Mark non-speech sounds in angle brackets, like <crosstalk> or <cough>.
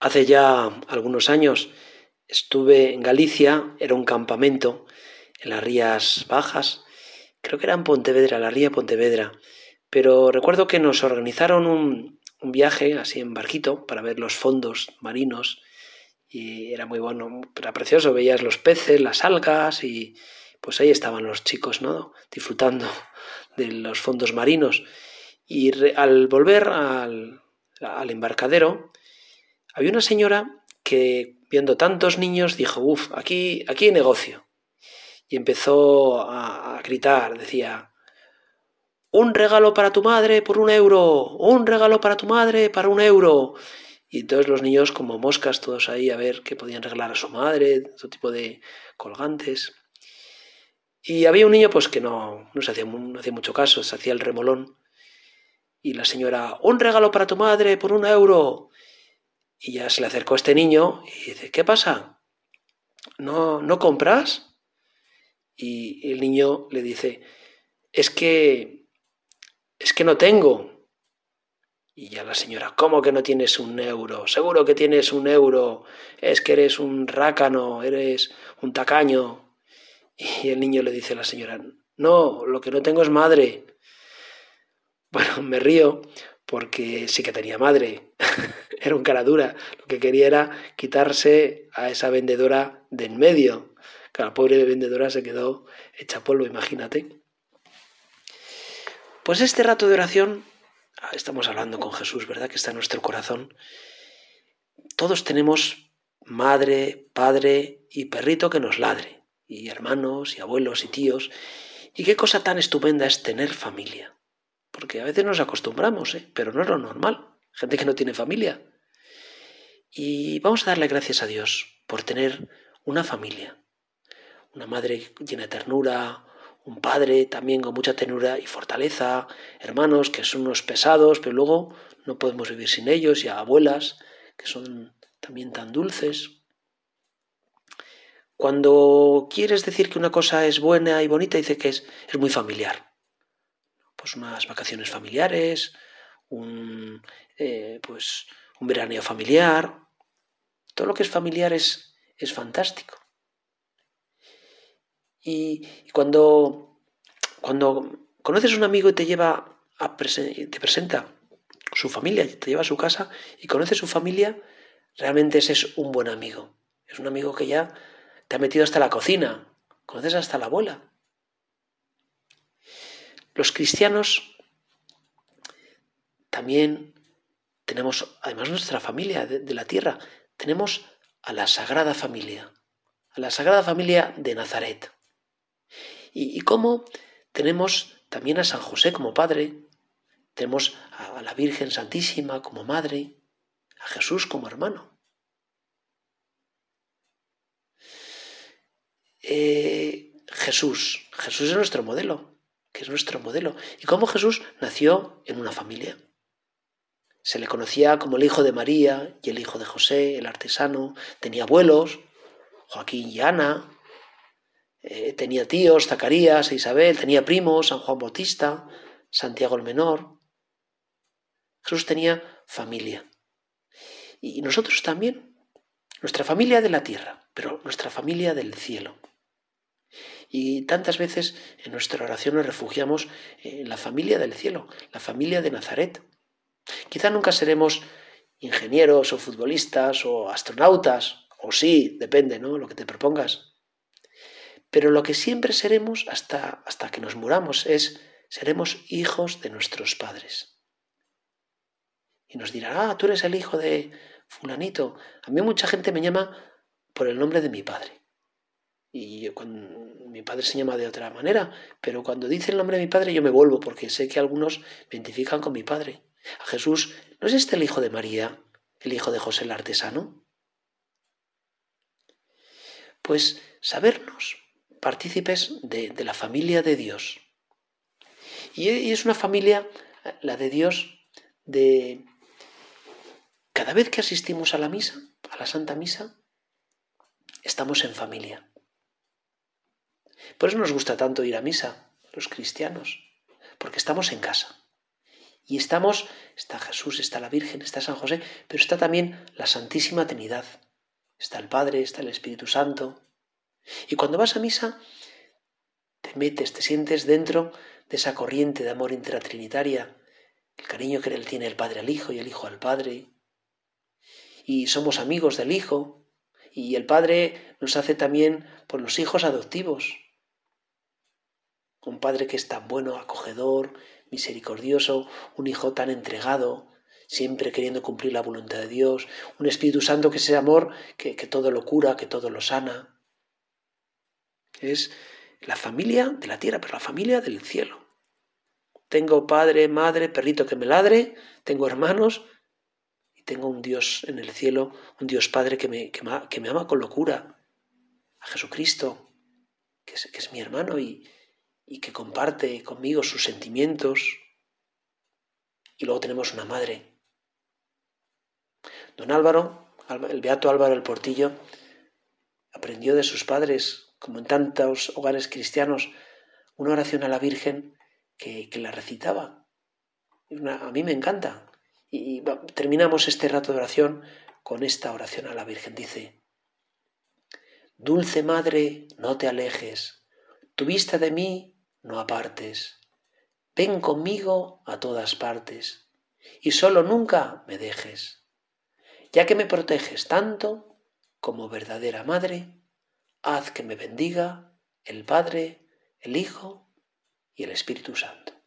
Hace ya algunos años estuve en Galicia, era un campamento en las Rías Bajas, creo que era en Pontevedra, la Ría Pontevedra, pero recuerdo que nos organizaron un, un viaje así en barquito para ver los fondos marinos y era muy bueno, era precioso, veías los peces, las algas y pues ahí estaban los chicos, ¿no? Disfrutando <laughs> de los fondos marinos. Y al volver al, al embarcadero, había una señora que, viendo tantos niños, dijo, uff, aquí, aquí hay negocio. Y empezó a, gritar, decía, un regalo para tu madre por un euro, un regalo para tu madre para un euro. Y entonces los niños como moscas todos ahí a ver qué podían regalar a su madre, todo tipo de colgantes. Y había un niño pues que no, no se hacía, no hacía mucho caso, se hacía el remolón. Y la señora, un regalo para tu madre por un euro. Y ya se le acercó a este niño y dice, ¿qué pasa? ¿No, ¿No compras? Y el niño le dice, es que, es que no tengo. Y ya la señora, ¿cómo que no tienes un euro? Seguro que tienes un euro. Es que eres un rácano, eres un tacaño. Y el niño le dice a la señora, no, lo que no tengo es madre. Bueno, me río porque sí que tenía madre. <laughs> era un cara dura. Lo que quería era quitarse a esa vendedora de en medio. Que la pobre vendedora se quedó hecha polvo, imagínate. Pues este rato de oración, ah, estamos hablando con Jesús, ¿verdad? Que está en nuestro corazón. Todos tenemos madre, padre y perrito que nos ladre, y hermanos y abuelos y tíos. Y qué cosa tan estupenda es tener familia. Porque a veces nos acostumbramos, ¿eh? pero no es lo normal. Gente que no tiene familia. Y vamos a darle gracias a Dios por tener una familia. Una madre llena de ternura, un padre también con mucha ternura y fortaleza, hermanos que son unos pesados, pero luego no podemos vivir sin ellos, y abuelas que son también tan dulces. Cuando quieres decir que una cosa es buena y bonita, dice que es, es muy familiar pues unas vacaciones familiares, un, eh, pues un veraneo familiar. Todo lo que es familiar es, es fantástico. Y, cuando, cuando conoces a un amigo y te lleva a te presenta su familia, te lleva a su casa y conoces su familia, realmente ese es un buen amigo. Es un amigo que ya te ha metido hasta la cocina, conoces hasta la abuela. Los cristianos también tenemos, además nuestra familia de, la tierra, tenemos a la Sagrada Familia, a la Sagrada Familia de Nazaret. Y, cómo tenemos también a San José como padre, tenemos a, la Virgen Santísima como madre, a Jesús como hermano. Eh, Jesús, Jesús es nuestro modelo que es nuestro modelo, y cómo Jesús nació en una familia. Se le conocía como el hijo de María y el hijo de José, el artesano, tenía abuelos, Joaquín y Ana, eh, tenía tíos, Zacarías e Isabel, tenía primos, San Juan Bautista, Santiago el Menor. Jesús tenía familia. Y nosotros también, nuestra familia de la tierra, pero nuestra familia del cielo. Y tantas veces en nuestra oración nos refugiamos en la familia del cielo, la familia de Nazaret. Quizá nunca seremos ingenieros o futbolistas o astronautas, o sí, depende, ¿no? Lo que te propongas. Pero lo que siempre seremos hasta, hasta que nos muramos es, seremos hijos de nuestros padres. Y nos dirá, ah, tú eres el hijo de fulanito. A mí mucha gente me llama por el nombre de mi padre. Y mi padre se llama de otra manera, pero cuando dice el nombre de mi padre yo me vuelvo porque sé que algunos me identifican con mi padre. A Jesús, ¿no es este el hijo de María, el hijo de José el artesano? Pues sabernos partícipes de, de la familia de Dios. Y es una familia, la de Dios, de cada vez que asistimos a la misa, a la Santa Misa, estamos en familia. Por eso nos gusta tanto ir a misa, los cristianos, porque estamos en casa. Y estamos, está Jesús, está la Virgen, está San José, pero está también la Santísima Trinidad. Está el Padre, está el Espíritu Santo. Y cuando vas a misa, te metes, te sientes dentro de esa corriente de amor intratrinitaria, el cariño que él tiene el Padre al Hijo y el Hijo al Padre. Y somos amigos del Hijo, y el Padre nos hace también por los hijos adoptivos. Un Padre que es tan bueno, acogedor, misericordioso, un Hijo tan entregado, siempre queriendo cumplir la voluntad de Dios, un Espíritu Santo que es ese amor que, que todo lo cura, que todo lo sana. Es la familia de la tierra, pero la familia del cielo. Tengo padre, madre, perrito que me ladre, tengo hermanos y tengo un Dios en el cielo, un Dios Padre que me, que me, ama con locura, a Jesucristo, que es, que es mi hermano y, y que comparte conmigo sus sentimientos. Y luego tenemos una madre. Don Álvaro, el beato Álvaro el Portillo, aprendió de sus padres como en tantos hogares cristianos, una oración a la Virgen que, la recitaba. a mí me encanta. Y, terminamos este rato de oración con esta oración a la Virgen. Dice, Dulce Madre, no te alejes, tu vista de mí no apartes, ven conmigo a todas partes, y solo nunca me dejes, ya que me proteges tanto como verdadera Madre, haz que me bendiga el Padre, el Hijo y el Espíritu Santo.